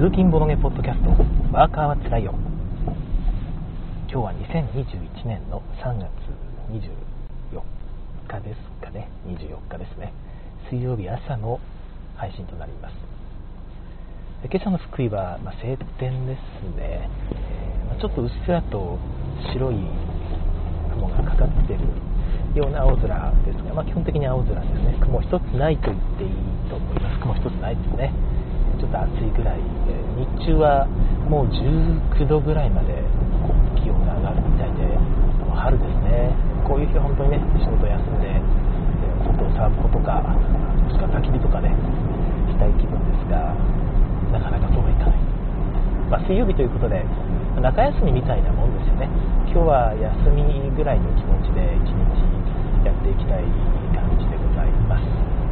通勤ボロゲポッドキャスト。ワーカーはつらいよ。今日は2021年の3月24日ですかね。24日ですね。水曜日朝の配信となります。今朝の福井は、まあ、晴天ですね、ま、ちょっとうっすらと白い雲がかかっているような青空ですが、まあ、基本的に青空ですね。雲一つないと言っていいと思います。雲一つないですね。ちょっと暑いぐらいで日中はもう19度ぐらいまで気温が上がるみたいで春ですね。こういう日は本当にね仕事休んで外を騒ぐことかもしくは焚き火とかねしたい気分ですがなかなかそうはいかない、まあ、水曜日ということで中休みみたいなもんですよね。今日は休みぐらいの気持ちで一日やっていきたい感じでございます。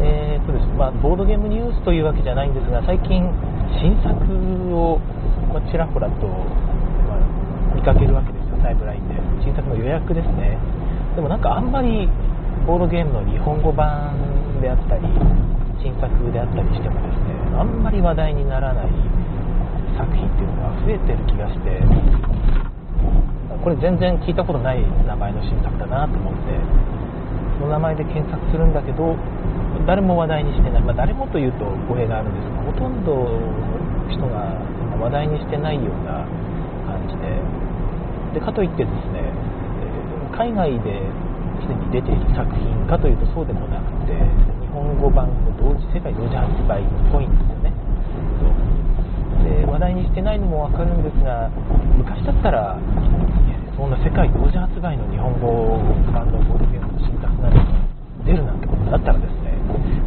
えーとですまあ、ボードゲームニュースというわけじゃないんですが最近新作を、まちらほらと、まあ、見かけるわけですよタイムラインで。新作の予約ですね。でもなんかあんまりボードゲームの日本語版であったり新作であったりしてもですねあんまり話題にならない作品っていうのが増えてる気がしてこれ全然聞いたことない名前の新作だなと思ってその名前で検索するんだけど誰も話題にしてない、まあ、誰もというと語弊があるんですがほとんどの人が話題にしてないような感じで。でかといってですね海外ですでに出ている作品かというとそうでもなくて日本語版も同時世界同時発売っぽいんですよね。で話題にしてないのも分かるんですが昔だったらそんな世界同時発売の日本語版のボードゲームの新作なんか出るなんてことだったらですね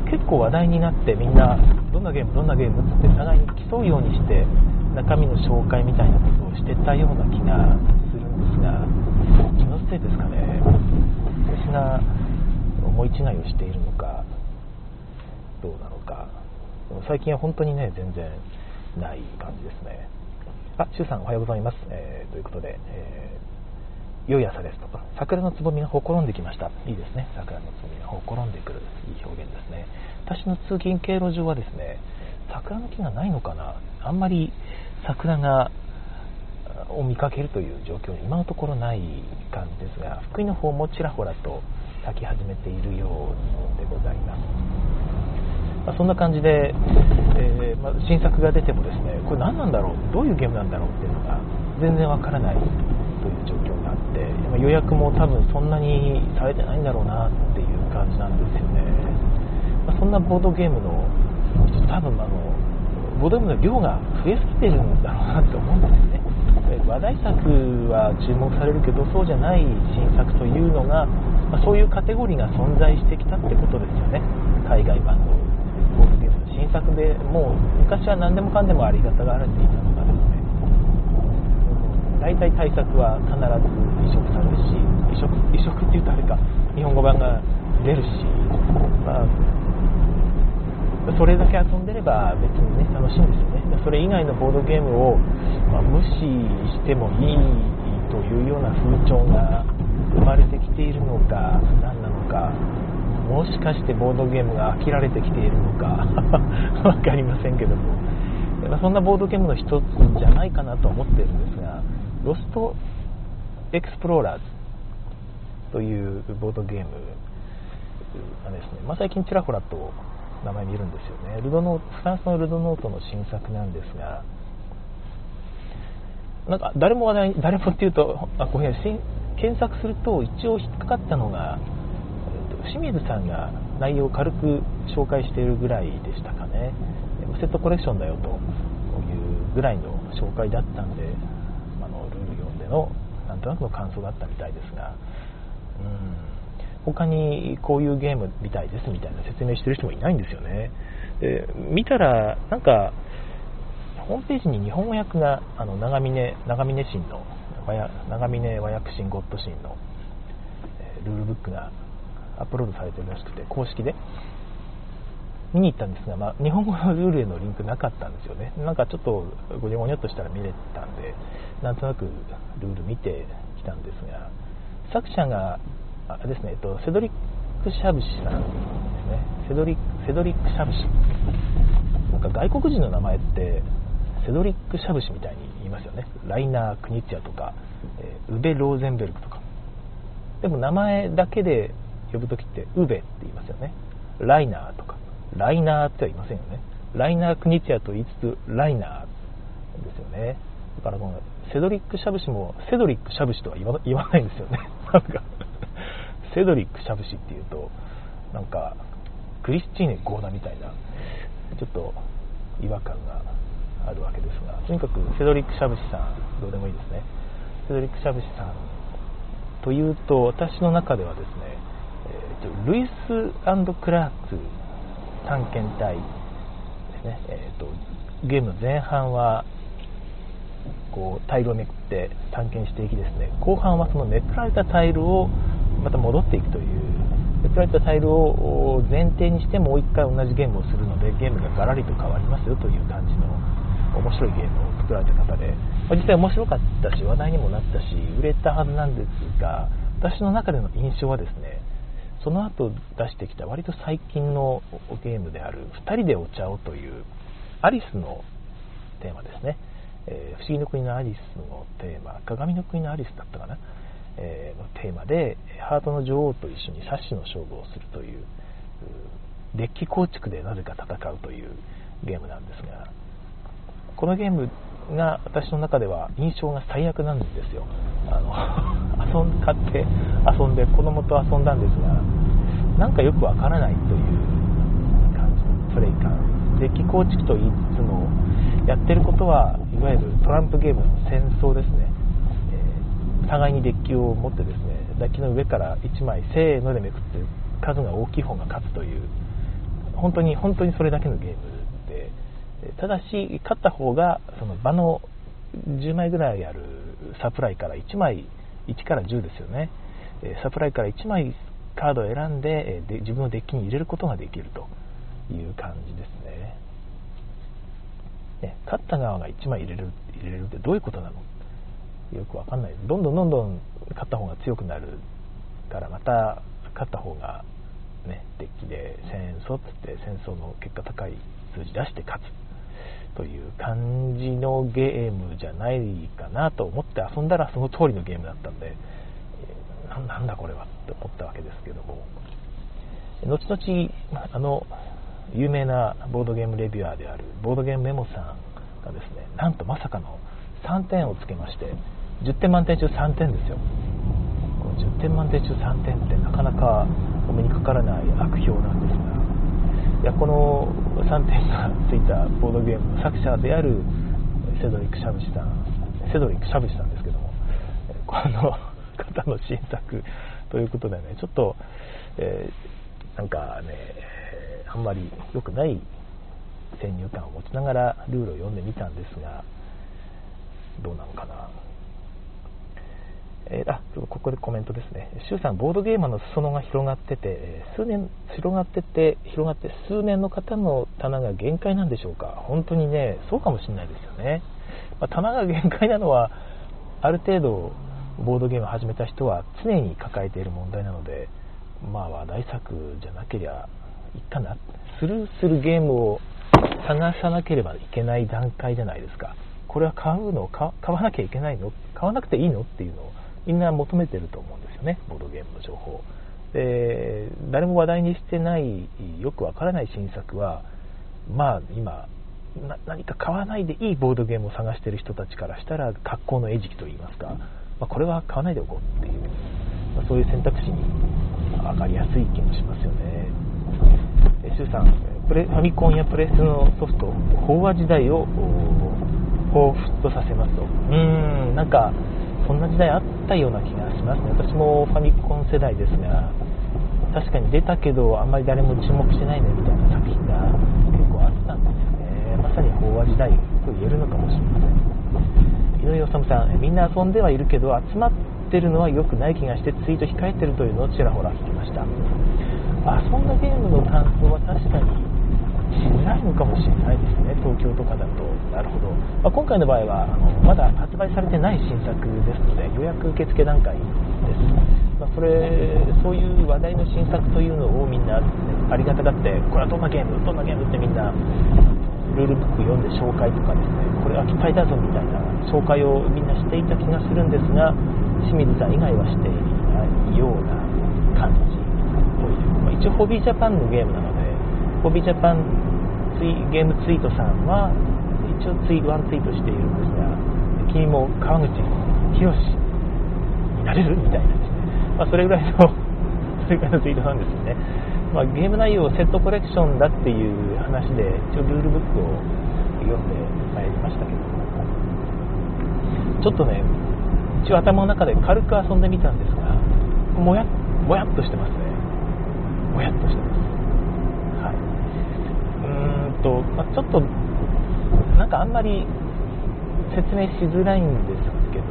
結構話題になってみんなどんなゲームどんなゲームって互いに競うようにして中身の紹介みたいなことをしてたような気がするんですが気のせいですかね。私が思い違いをしているのかどうなのか。最近は本当にね全然ない感じですね。あ、シュウさんおはようございます、えー、ということで、え良い朝ですとか、桜のつぼみがほころんできました。いいですね。桜のつぼみがほころんでくる。いい表現ですね。私の通勤経路上はですね、桜の木がないのかなあんまり桜がを見かけるという状況に今のところない感じですが、福井の方もちらほらと咲き始めているようでございます。まあ、そんな感じで、えー、まあ、新作が出てもですね、これ何なんだろう、どういうゲームなんだろう？っていうのが全然わからないという状況があって予約も多分そんなにされてないんだろうなっていう感じなんですよね、まあ、そんなボードゲームの多分あのボードゲームの量が増えすぎてるんだろうなって思うんですね。話題作は注目されるけどそうじゃない新作というのが、まあ、そういうカテゴリーが存在してきたってことですよね。海外版のボードゲームの新作でもう昔は何でもかんでもありがたがられていたの大体対策は必ず移植されるし移植移植っていうとあれか日本語版が出るし、まあ、それだけ遊んでれば別にね楽しいんですよね。それ以外のボードゲームを、まあ、無視してもいいというような風潮が生まれてきているのか何なのかもしかしてボードゲームが飽きられてきているのか 分かりませんけども、まあ、そんなボードゲームの一つじゃないかなと思ってるんですがロストエクスプローラーズというボードゲームがですね、まあ、最近ちらほらと名前見るんですよね。ルドノフランスの Ludonaute の新作なんですがなんか誰も話題誰もっていうとあこれ検索すると一応引っかかったのがえー、と清水さんが内容を軽く紹介しているぐらいでしたかね。セットコレクションだよというぐらいの紹介だったんでのなんとなくの感想だったみたいですが、うん、他にこういうゲームみたいですみたいな説明してる人もいないんですよね。で見たら、なんか、ホームページに日本語訳があの長峰長峰神の長峰和訳神ゴッド神の、ルールブックがアップロードされてるらしくて公式で見に行ったんですが、まあ、日本語のルールへのリンクなかったんですよね。なんかちょっとごにょごにょっとしたら見れたんで、なんとなくルール見てきたんですが、作者が、あれですね、えっと、セドリック・シャブシさんですね。セドリセドリック・シャブシ。なんか外国人の名前ってセドリック・シャブシみたいに言いますよね。ライナー・クニッチャとか、えー、ウベ・ローゼンベルクとか。でも名前だけで呼ぶ時ってウベって言いますよね。ライナーとか。ライナーってはいませんよね。ライナー・クニチャと言いつつライナーですよね。だからこのセドリック・シャブシもセドリック・シャブシとは言わ 言わないんですよね。なんかセドリック・シャブシっていうとなんかクリスチーネ・ゴーダみたいなちょっと違和感があるわけですがとにかくセドリック・シャブシさんどうでもいいですね。セドリック・シャブシさんというと私の中ではですね、えーと、ルイスクラーク探検隊ですね、えーと、ゲームの前半はこうタイルをめくって探検していきですね。後半はそのめくられたタイルをまた戻っていくというめくられたタイルを前提にしてもう一回同じゲームをするのでゲームがガラリと変わりますよという感じの面白いゲームを作られた方で、まあ、実際面白かったし話題にもなったし売れたはずなんですが私の中での印象はですねその後出してきた割と最近のゲームである2人でお茶をというアリスのテーマですね、えー、不思議の国のアリスのテーマ鏡の国のアリスだったかな、えー、のテーマでハートの女王と一緒にサッシの勝負をするというデッキ構築でなぜか戦うというゲームなんですがこのゲームが私の中では印象が最悪なんですよ。あの 遊ん買って遊んで子供と遊んだんですがなんかよくわからないという感じのプレイ感。デッキ構築と言いつつもやってることはいわゆるトランプゲームの戦争ですね、えー、互いにデッキを持ってですねデッキの上から1枚せーのでめくって数が大きい方が勝つという本当に本当にそれだけのゲーム。ただし勝った方がその場の10枚ぐらいあるサプライから1枚1から10ですよね。サプライから1枚カードを選んでで自分のデッキに入れることができるという感じですね。ね勝った側が1枚入れる入れるってどういうことなの？よくわかんない。どんどんどんどん勝った方が強くなるからまた勝った方がねデッキで戦争っつって戦争の結果高い数字出して勝つ。という感じのゲームじゃないかなと思って遊んだらその通りのゲームだったんで、なんだこれはって思ったわけですけども、後々、あの、有名なボードゲームレビュアーであるボードゲームメモさんがですね、なんとまさかの3点をつけまして、10点満点中3点ですよ。この10点満点中3点ってなかなかお目にかからない悪評なんですが、いやこの3点がついたボードゲームの作者であるセドリック・シャブシさんセドリック・シャブシさんですけどもこの方の新作ということでねちょっと、えー、なんかねあんまり良くない先入観を持ちながらルールを読んでみたんですがどうなのかな。えー、あここでコメントですね、周さん、ボードゲーマーの裾野が広がってて、数年、広がってて、広がって数年の方の棚が限界なんでしょうか、本当にね、そうかもしれないですよね。まあ、棚が限界なのは、ある程度、ボードゲームを始めた人は常に抱えている問題なので、まあ、話題作じゃなけりゃいいかな、スルーするゲームを探さなければいけない段階じゃないですか。これは買うの？買わなきゃいけないの？買わなくていいの？っていうのをみんな求めてると思うんですよねボードゲームの情報。で誰も話題にしてないよくわからない新作はまあ今何か買わないでいいボードゲームを探してる人たちからしたら格好の餌食といいますか、まあ、これは買わないでおこうっていう、まあ、そういう選択肢に上がりやすい気もしますよね。えシュウさんプレファミコンやプレスのソフト飽和時代を彷彿とさせますと。うーんなんかそんな時代あったような気がしますね。私もファミコン世代ですが確かに出たけどあんまり誰も注目してないねみたいな作品が結構あったんですよね。まさに飽和時代と言えるのかもしれません。井上治さんみんな遊んではいるけど集まってるのは良くない気がしてツイート控えてるというのをちらほら聞きました。遊んだゲームの感想は確かにしづらいのかもしれないですね、東京とかだと。なるほど。まあ、今回の場合はあの、まだ発売されてない新作ですので、予約受付段階です。まあ、それ、そういう話題の新作というのをみんなありがたがって、これはどんなゲーム、どんなゲームってみんなルールブック読んで紹介とかですねこれは期待だぞみたいな紹介をみんなしていた気がするんですが清水さん以外はしていないような感じという、まあ、一応ホビージャパンのゲームなのでホビジャパンツイゲームツイートさんは一応ツイワンツイートしているんですが君も川口博になれるみたいなね、まあ、それぐらいのそれぐらいのツイートなんですよね、まあ、ゲーム内容をセットコレクションだっていう話で一応ルールブックを読んでまいりましたけどちょっとね一応頭の中で軽く遊んでみたんですがもやもやっとしてますね。もやっとしてます。と、まあ、ちょっとなんかあんまり説明しづらいんですけど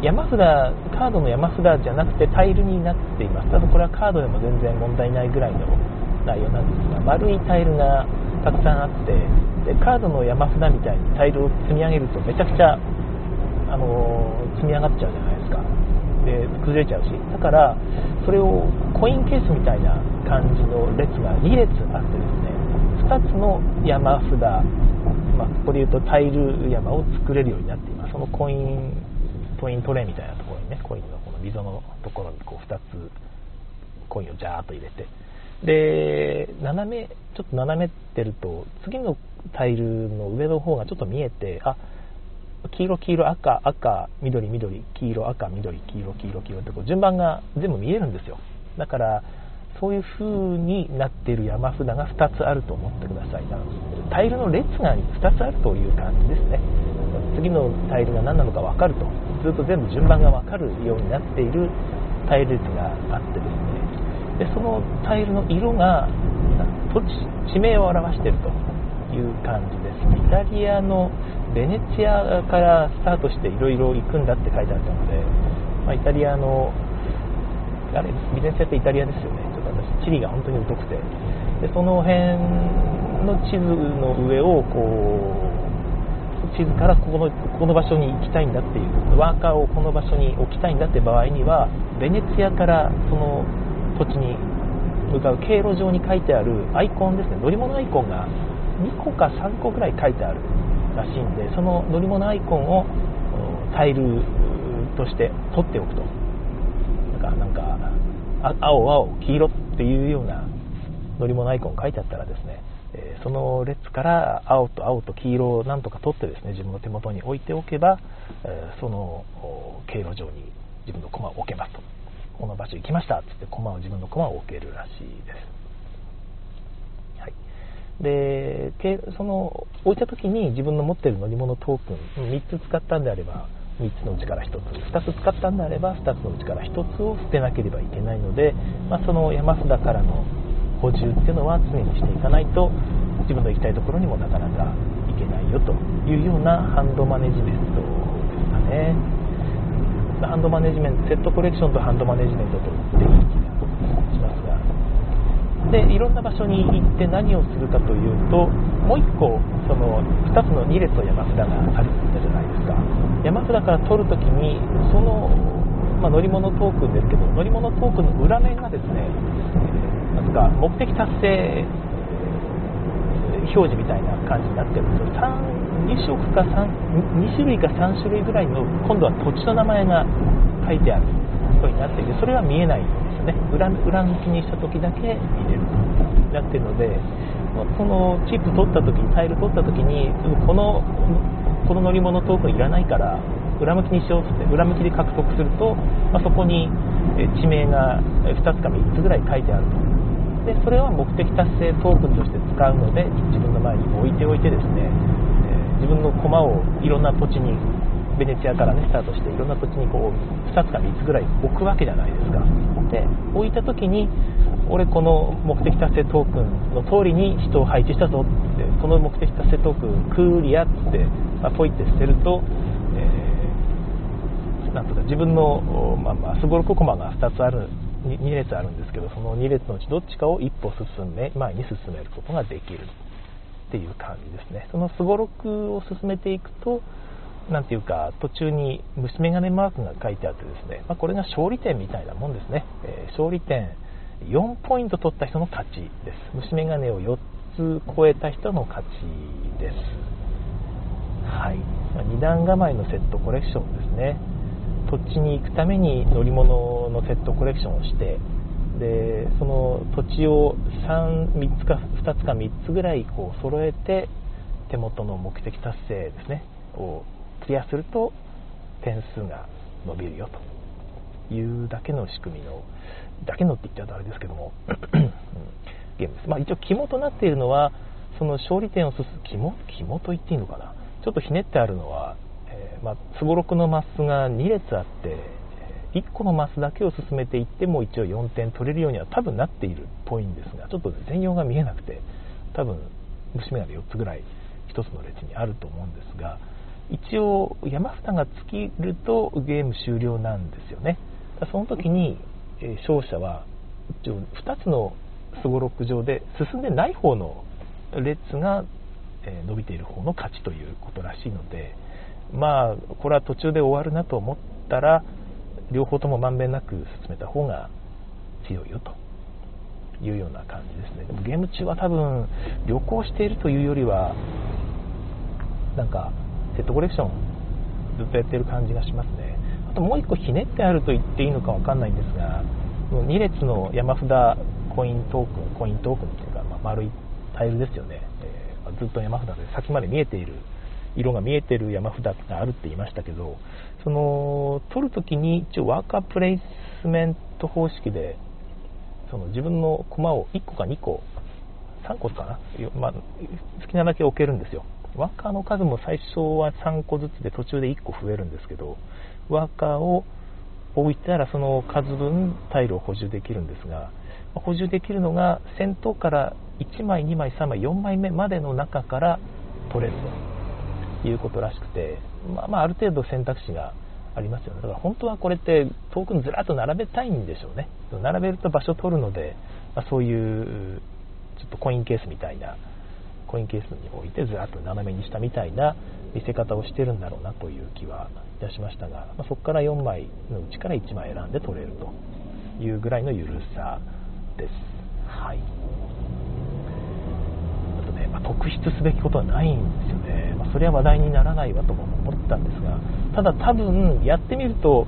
山札カードの山札じゃなくてタイルになっています。ただこれはカードでも全然問題ないぐらいの内容なんですが丸いタイルがたくさんあってでカードの山札みたいにタイルを積み上げるとめちゃくちゃあの積み上がっちゃうじゃないですか。で崩れちゃうしだからそれをコインケースみたいな感じの列が2列あってですね2つの山札、まあ、ここで言うとタイル山を作れるようになっています。そのコインコイントレイみたいなところにねコインのこの溝のところにこう2つコインをジャーっと入れて。で斜めちょっと斜めってると次のタイルの上の方がちょっと見えてあ黄色、黄色、赤、赤、緑、緑、黄色、赤、緑、黄色、黄色、黄色ってこう順番が全部見えるんですよ。だから、そういう風になっている山札が2つあると思ってください。タイルの列が2つあるという感じですね。次のタイルが何なのか分かると、ずっと全部順番が分かるようになっているタイル列があってですね、でそのタイルの色が土地、地名を表しているという感じです。イタリアのベネチアからスタートしていろいろ行くんだって書いてあったので、まあ、イタリアの、あれ、ビネチアってイタリアですよね。ちょっと私、地理が本当に疎くて。で、その辺の地図の上を、こう、地図からここのこの場所に行きたいんだっていうワーカーをこの場所に置きたいんだって場合にはベネチアからその土地に向かう経路上に書いてあるアイコンですね乗り物アイコンが2個か3個ぐらい書いてあるらしいんでその乗り物アイコンをタイルとして取っておくと。なんかなんか青青黄色っていうような乗り物アイコン書いてあったらですねその列から青と青と黄色をなんとか取ってですね自分の手元に置いておけばその経路上に自分の駒を置けますと。この場所行きましたっつって駒を自分の駒を置けるらしいです。でその置いた時に自分の持ってる乗り物トークン3つ使ったんであれば3つのうちから1つ2つ使ったんであれば2つのうちから1つを捨てなければいけないので、まあ、その山札からの補充っていうのは常にしていかないと自分の行きたいところにもなかなか行けないよというようなハンドマネジメントですかね。ハンドマネジメントセットコレクションとハンドマネジメントとっていい気がします。でいろんな場所に行って何をするかというともう1個その2つの2列の山札があるじゃないですか。山札から取るときにその、まあ、乗り物トークンですけど乗り物トークンの裏面がですねなんか目的達成表示みたいな感じになってるんですよ。2, 色か 3, 2種類か3種類ぐらいの今度は土地の名前が書いてあることになっていてそれは見えない。ね裏裏向きにした時だけ入れる。となってるのでこのチップ取った時にタイル取った時にこのこの乗り物トークンいらないから裏向きにしようって裏向きで獲得すると、まあ、そこに地名が2つか3つぐらい書いてあると。でそれは目的達成トークンとして使うので自分の前に置いておいてですねえ自分の駒をいろんな土地にベネチアからねスタートしていろんな土地にこう2つか3つぐらい置くわけじゃないですか。で置いた時に俺この目的達成トークンの通りに人を配置したぞってこの目的達成トークンクーリアって、ま、ポイって捨てると、えー、なんとか自分の、まあ、まあ、スゴロクコマが2つある 2, 2列あるんですけどその2列のうちどっちかを一歩進め前に進めることができるっていう感じですね。そのすごろくを進めていくとなんていうか、途中に虫眼鏡マークが書いてあってですね、まあ、これが勝利点みたいなもんですね。えー、勝利点4ポイント取った人の勝ちです。虫眼鏡を4つ超えた人の勝ちですはい2段構えのセットコレクションですね土地に行くために乗り物のセットコレクションをしてでその土地を 3, 3つか2つか3つぐらいこう揃えて手元の目的達成ですねをクリアすると点数が伸びるよというだけの仕組みのだけのって言っちゃうとあれですけどもゲームです、まあ、一応肝となっているのはその勝利点を進む肝肝と言っていいのかな。ちょっとひねってあるのはすごろくのマスが2列あって1個のマスだけを進めていっても一応4点取れるようには多分なっているっぽいんですがちょっと全容が見えなくて多分虫眼鏡4つぐらい1つの列にあると思うんですが一応山札が尽きるとゲーム終了なんですよね。その時に勝者は一応2つのすごろく上で進んでない方の列が伸びている方の勝ちということらしいのでまあこれは途中で終わるなと思ったら両方ともまんべんなく進めた方が強いよというような感じですね。でもゲーム中は多分旅行しているというよりはなんかセットコレクションずっとやってる感じがしますね。あともう1個ひねってあると言っていいのか分かんないんですが2列の山札コイントークンコイントークンっていうか、まあ、丸いタイルですよね、えー、ずっと山札で先まで見えている色が見えてる山札があるって言いましたけどその取るときに一応ワーカープレイスメント方式でその自分の駒を1個か2個3個かな、まあ、好きなだけ置けるんですよ。ワーカーの数も最初は3個ずつで途中で1個増えるんですけどワーカーを置いたらその数分タイルを補充できるんですが補充できるのが先頭から1枚2枚3枚4枚目までの中から取れるということらしくて、まあ、まあ、ある程度選択肢がありますよね。だから本当はこれってトークンずらっと並べたいんでしょうね。並べると場所取るので、まあ、そういうちょっとコインケースみたいな、コインケースに置いてずらっと斜めにしたみたいな見せ方をしてるんだろうなという気はいたしましたが、まあ、そこから4枚のうちから1枚選んで取れるというぐらいの緩さです。はい。まあ、特筆すべきことはないんですよね、まあ、それは話題にならないわとも思ったんですがただ多分やってみると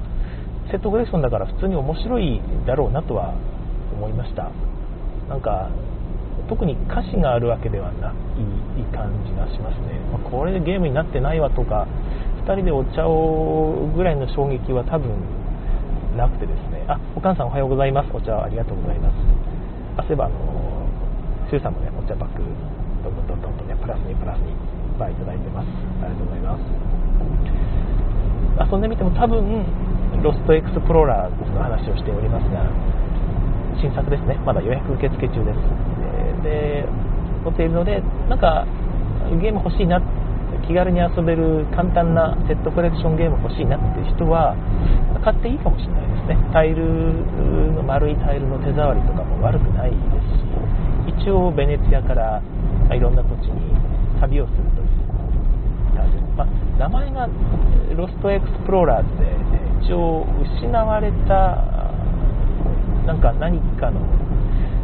セットグレーションだから普通に面白いだろうなとは思いましたなんか特に歌詞があるわけではない感じがしますね、まあ、これでゲームになってないわとか2人でお茶をぐらいの衝撃は多分なくてですね。あお母さんおはようございます。お茶ありがとうございます。あそういえばあのシュウさんもねお茶バッグどんどんどんどんとねプラスにプラスにいっぱいいただいてます。ありがとうございます。遊んでみても多分ロストエクスプローラーの話をしておりますが新作ですね。まだ予約受付中ですで持っているのでなんかゲーム欲しいな気軽に遊べる簡単なセットコレクションゲーム欲しいなっていう人は買っていいかもしれないですね。タイルの丸いタイルの手触りとかも悪くないですし一応ベネツィアから、いろんな土地に旅をするというまあ、名前がロストエクスプローラーズで一応失われたなんか何かの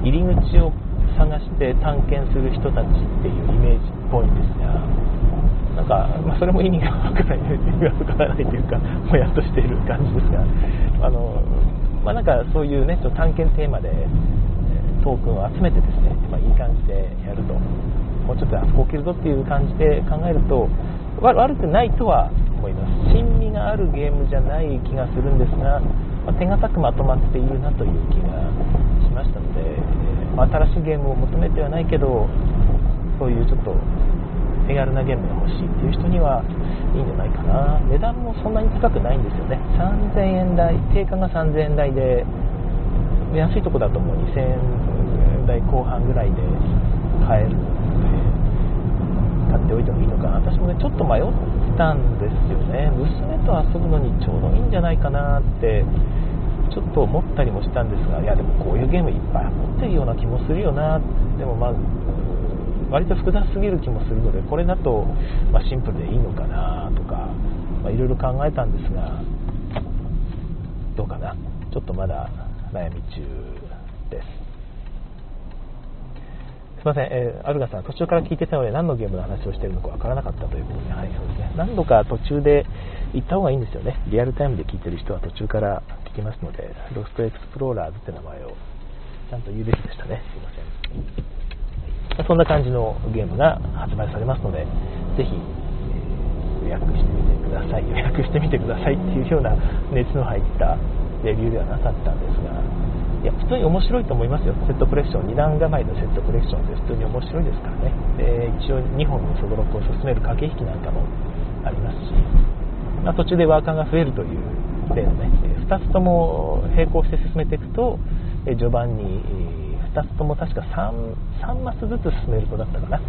入り口を探して探検する人たちっていうイメージっぽいんですがなんか、まあ、それも意味がわからない意味がわからないというか もやっとしている感じですがあの、まあ、なんかそういうねちょっと探検テーマでトークンを集めてですね、まあ、いい感じでやるともうちょっとあそこを切るぞっていう感じで考えると悪くないとは思います。珍味があるゲームじゃない気がするんですが、まあ、手堅くまとまっているなという気がしましたので、新しいゲームを求めてはないけどそういうちょっと手軽なゲームが欲しいっていう人にはいいんじゃないかな。値段もそんなに高くないんですよね。3000円台定価が3000円台で安いとこだともう2000円台後半ぐらいで買えるので買っておいてもいいのかな。私もねちょっと迷ったんですよね。娘と遊ぶのにちょうどいいんじゃないかなってちょっと思ったりもしたんですがいやでもこういうゲームいっぱい持ってるような気もするよな。でもまあ割と複雑すぎる気もするのでこれだと、まあ、シンプルでいいのかなとかいろいろ考えたんですがどうかな。ちょっとまだ悩み中です。すいません、えー、アルガさん、途中から聞いてたので何のゲームの話をしているのかわからなかったということで、はい、そうですね。何度か途中で行った方がいいんですよね。リアルタイムで聞いてる人は途中から聞きますので、ロストエクスプローラーズって名前をちゃんと言うべきでしたね。すいません。そんな感じのゲームが発売されますので、ぜひ、え予約してみてください。予約してみてくださいっていうような熱の入ったレビューではなかったんですが、いや普通に面白いと思いますよ、セットコレクション、2段構えのセットコレクションで普通に面白いですからね、で一応2本のそごろくを進める駆け引きなんかもありますし、まあ、途中でワーカーが増えるという例のね、2つとも並行して進めていくと、序盤に2つとも確か 3, 3マスずつ進めるとだったかな、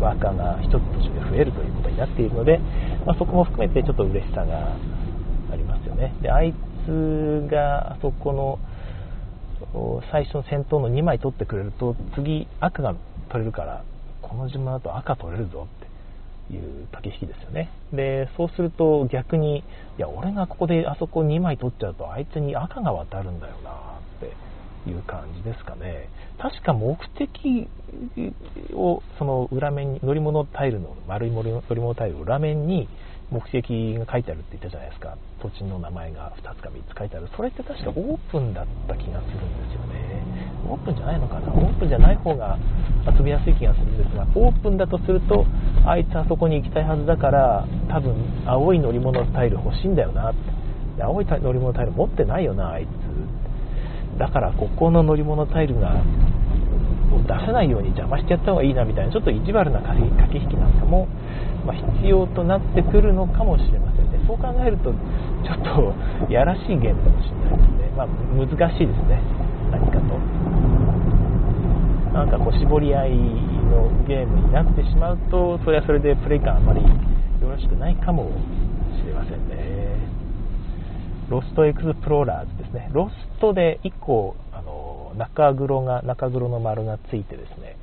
ワーカーが1つ途中で増えるということになっているので、まあ、そこも含めてちょっと嬉しさがありますよね。であいつがあそこの最初の先頭の2枚取ってくれると次赤が取れるからこの順番だと赤取れるぞっていう駆け引きですよね。でそうすると逆にいや俺がここであそこ2枚取っちゃうとあいつに赤が渡るんだよなっていう感じですかね。確か目的をその裏面に乗り物タイルの丸い乗り物タイル裏面に目的が書いてあるって言ったじゃないですか。土地の名前が2つか3つ書いてある。それって確かオープンだった気がするんですよね。オープンじゃないのかな？オープンじゃない方が遊びやすい気がするんですがオープンだとするとあいつあそこに行きたいはずだから多分青い乗り物タイル欲しいんだよなって。青い乗り物タイル持ってないよなあいつ。だからここの乗り物タイルが出せないように邪魔してやった方がいいなみたいなちょっと意地悪な駆け引きなんかもまあ、必要となってくるのかもしれませんね。そう考えると、ちょっとやらしいゲームかもしれないですね。まあ、難しいですね。何かと。なんかこう、絞り合いのゲームになってしまうと、それはそれでプレイ感あまりよろしくないかもしれませんね。ロストエクスプローラーズですね。ロストで1個、あの、中黒が、中黒の丸がついてですね。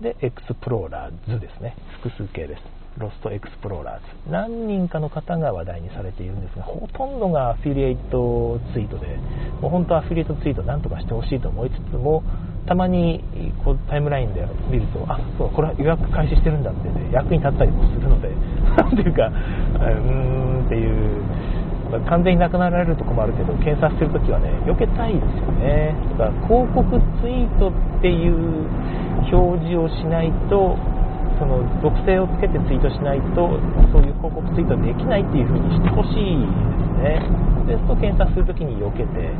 で、エクスプローラーズですね。複数形です。ロストエクスプローラーズ何人かの方が話題にされているんですがほとんどがアフィリエイトツイートでもう本当アフィリエイトツイートなんとかしてほしいと思いつつもたまにこうタイムラインで見るとあそうこれは予約開始してるんだって、ね、役に立ったりもするので なんていうかうーんっていう完全になくなられると困るけど検索するときはね避けたいですよね。だから広告ツイートっていう表示をしないとその属性をつけてツイートしないとそういう広告ツイートできないっていう風にしてほしいですね。ですと検索するときに避けて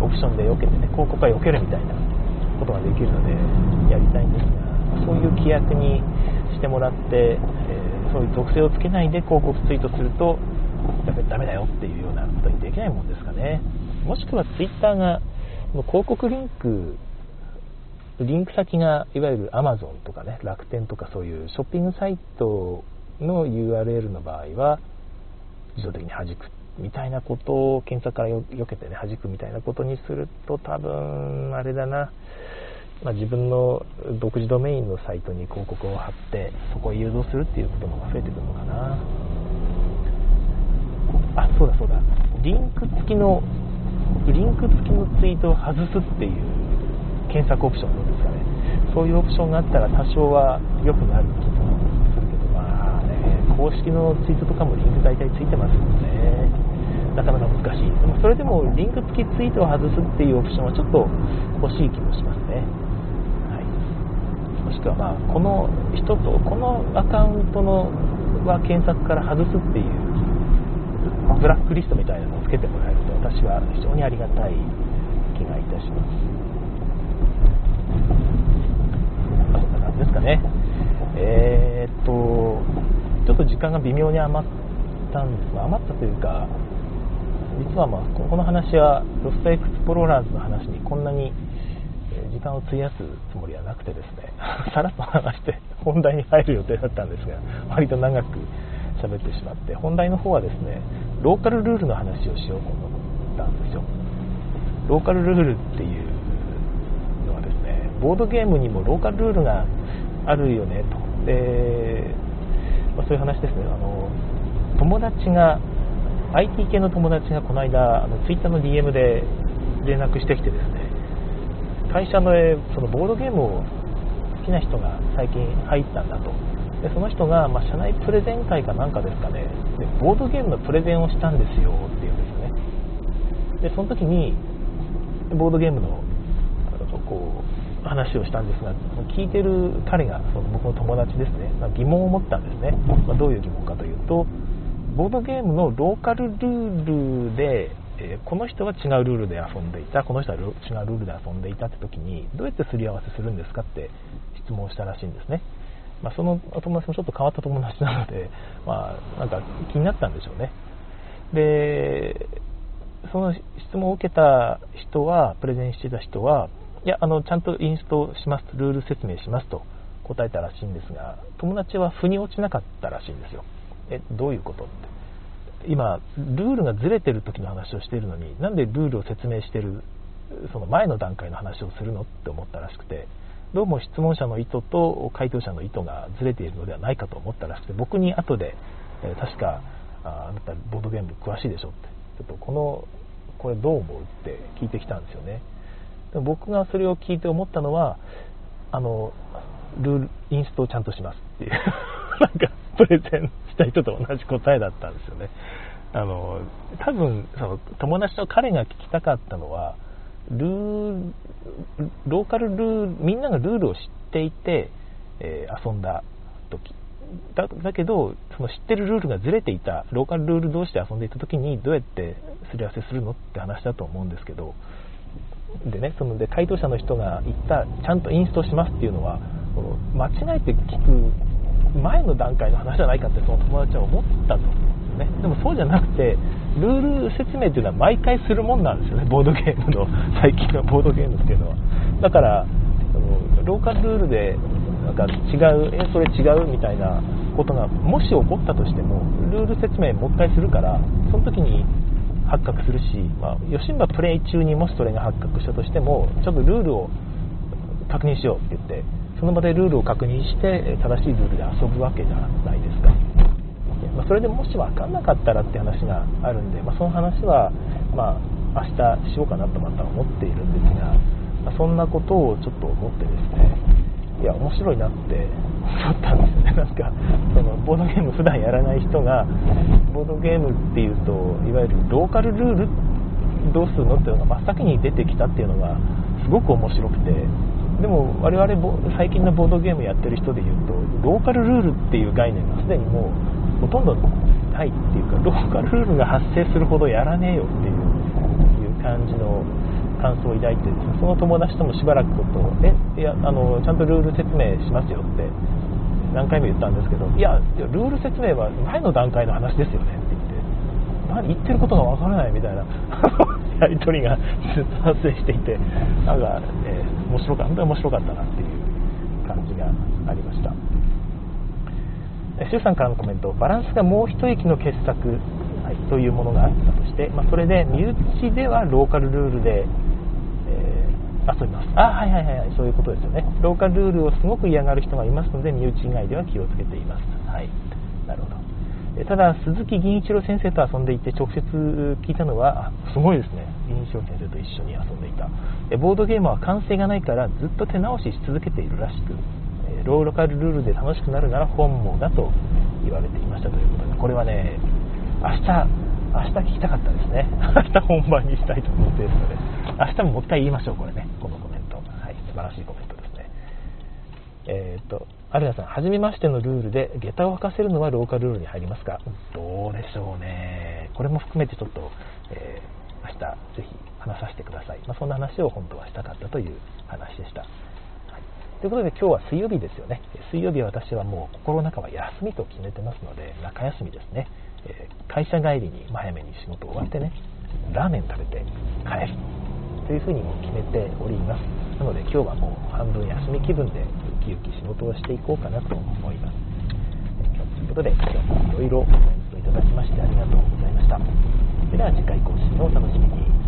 オプションで避けてね広告は避けるみたいなことができるのでやりたいんですがそういう規約にしてもらって、えー、そういう属性をつけないで広告ツイートするとやっぱりダメだよっていうようなことにできないもんですかね。もしくはツイッターが広告リンクリンク先がいわゆる Amazon とかね楽天とかそういうショッピングサイトの URL の場合は自動的に弾くみたいなことを検索から避けてね弾くみたいなことにすると多分あれだな、まあ、自分の独自ドメインのサイトに広告を貼ってそこへ誘導するっていうことの方が増えてくるのかな。あそうだそうだ。リンク付きのリンク付きのツイートを外すっていう検索オプションですかね。そういうオプションがあったら多少は良くなる気もするけどまあね公式のツイートとかもリンク大体ついてますのでね。なかなか難しい。でもそれでもリンク付きツイートを外すっていうオプションはちょっと欲しい気もしますね。はい。もしくはまあこの人とこのアカウントのは検索から外すっていうブラックリストみたいなのをつけてもらえると私は非常にありがたい気がいたします。そんな感じですかね。えー、っと、ちょっと時間が微妙に余ったんです。が、余ったというか、実はまあ、この話は、ロストエクスプローラーズの話にこんなに時間を費やすつもりはなくてですね、さらっと話して本題に入る予定だったんですが、割と長く喋ってしまって、本題の方はですね、ローカルルールの話をしようと思ったんですよ。ローカルルールっていうのはですねボードゲームにもローカルルールがあるよねと。で、まあ、そういう話ですね。あの友達が IT 系の友達がこの間あの Twitter の DM で連絡してきてですね会社のそのボードゲームを好きな人が最近入ったんだと。でその人が、まあ、社内プレゼン会かなんかですかね。でボードゲームのプレゼンをしたんですよっていうんですよね。でその時にボードゲームのこう話をしたんですが聞いてる彼がその僕の友達ですね、ま、疑問を持ったんですね、まあ、どういう疑問かというとボードゲームのローカルルールでえこの人は違うルールで遊んでいた。この人は違うルールで遊んでいたって時にどうやってすり合わせするんですかって質問したらしいんですね、まあ、その友達もちょっと変わった友達なので、まあ、なんか気になったんでしょうね。でその質問を受けた人はプレゼンしてた人はいやあのちゃんとインストしますルール説明しますと答えたらしいんですが友達は腑に落ちなかったらしいんですよ。えどういうことって。今ルールがずれてる時の話をしているのになんでルールを説明してるその前の段階の話をするのって思ったらしくてどうも質問者の意図と回答者の意図がずれているのではないかと思ったらしくて僕に後で、えー、確かああなたボードゲーム詳しいでしょってちょっとこのこれどう思うって聞いてきたんですよねでも僕がそれを聞いて思ったのはあのルールインストをちゃんとしますっていう なんかプレゼンした人と同じ答えだったんですよね。あの多分その友達と彼が聞きたかったのはルーローカルルールみんながルールを知っていて、えー、遊んだ時。だだけどその知ってるルールがずれていたローカルルール同士で遊んでいた時にどうやってすり合わせするのって話だと思うんですけど。でねそので回答者の人が言ったちゃんとインストしますっていうのは間違えて聞く前の段階の話じゃないかってその友達は思ったと。ね。でもそうじゃなくてルール説明っていうのは毎回するもんなんですよね。ボードゲームの最近のボードゲームっていうのは。だからローカルルールでなんか違うえそれ違うみたいなことがもし起こったとしてもルール説明もう一回するからその時に発覚するし、まあ、吉村プレイ中にもしそれが発覚したとしてもちょっとルールを確認しようって言ってその場でルールを確認して正しいルールで遊ぶわけじゃないですか、まあ、それでもし分かんなかったらって話があるんで、まあ、その話は、まあ、明日しようかなとまた思っているんですが、まあ、そんなことをちょっと思ってですねいや面白いなって 思ったんですよね。なんかそのボードゲーム普段やらない人がボードゲームっていうといわゆるローカルルールどうするのっていうのが真っ先に出てきたっていうのがすごく面白くてでも我々最近のボードゲームやってる人で言うとローカルルールっていう概念がすでにもうほとんどないっていうかローカルルールが発生するほどやらねえよっていう感じの感想を抱いてその友達ともしばらくことえいやあのちゃんとルール説明しますよって何回も言ったんですけどいやルール説明は前の段階の話ですよねって言って何言ってることがわからないみたいな やり取りがずっと発生していてなんか、えー、面白か本当に面白かったなっていう感じがありました。周さんからのコメントバランスがもう一息の傑作、はい、というものがあったとして、まあ、それで身内ではローカルルールで、えー、遊びます。あはいはいはいそういうことですよね。ローカルルールをすごく嫌がる人がいますので身内以外では気をつけています。はいなるほど。ただ鈴木銀一郎先生と遊んでいて直接聞いたのはすごいですね。銀一郎先生と一緒に遊んでいた。ボードゲームは完成がないからずっと手直しし続けているらしくローカルルールで楽しくなるなら本望だと言われていましたということでこれはね明日明日聞きたかったですね 明日本番にしたいと思っているので明日ももう一回言いましょうこれねこのコメントはい素晴らしいコメントですねえっ、とアルナさん、はじめましてのルールで、下駄を履かせるのはローカルルールに入りますか？どうでしょうね。これも含めてちょっと、えー、明日ぜひ話させてください。まあ、そんな話を本当はしたかったという話でした。ということで今日は水曜日ですよね。水曜日は私はもう心の中は休みと決めてますので、中休みですね。え、会社帰りに早めに仕事終わってね、ラーメン食べて帰るというふうにも決めております。なので今日はもう半分休み気分でウキウキ仕事をしていこうかなと思います。ということで今日もいろいろコメントいただきましてありがとうございました。では次回更新をお楽しみに。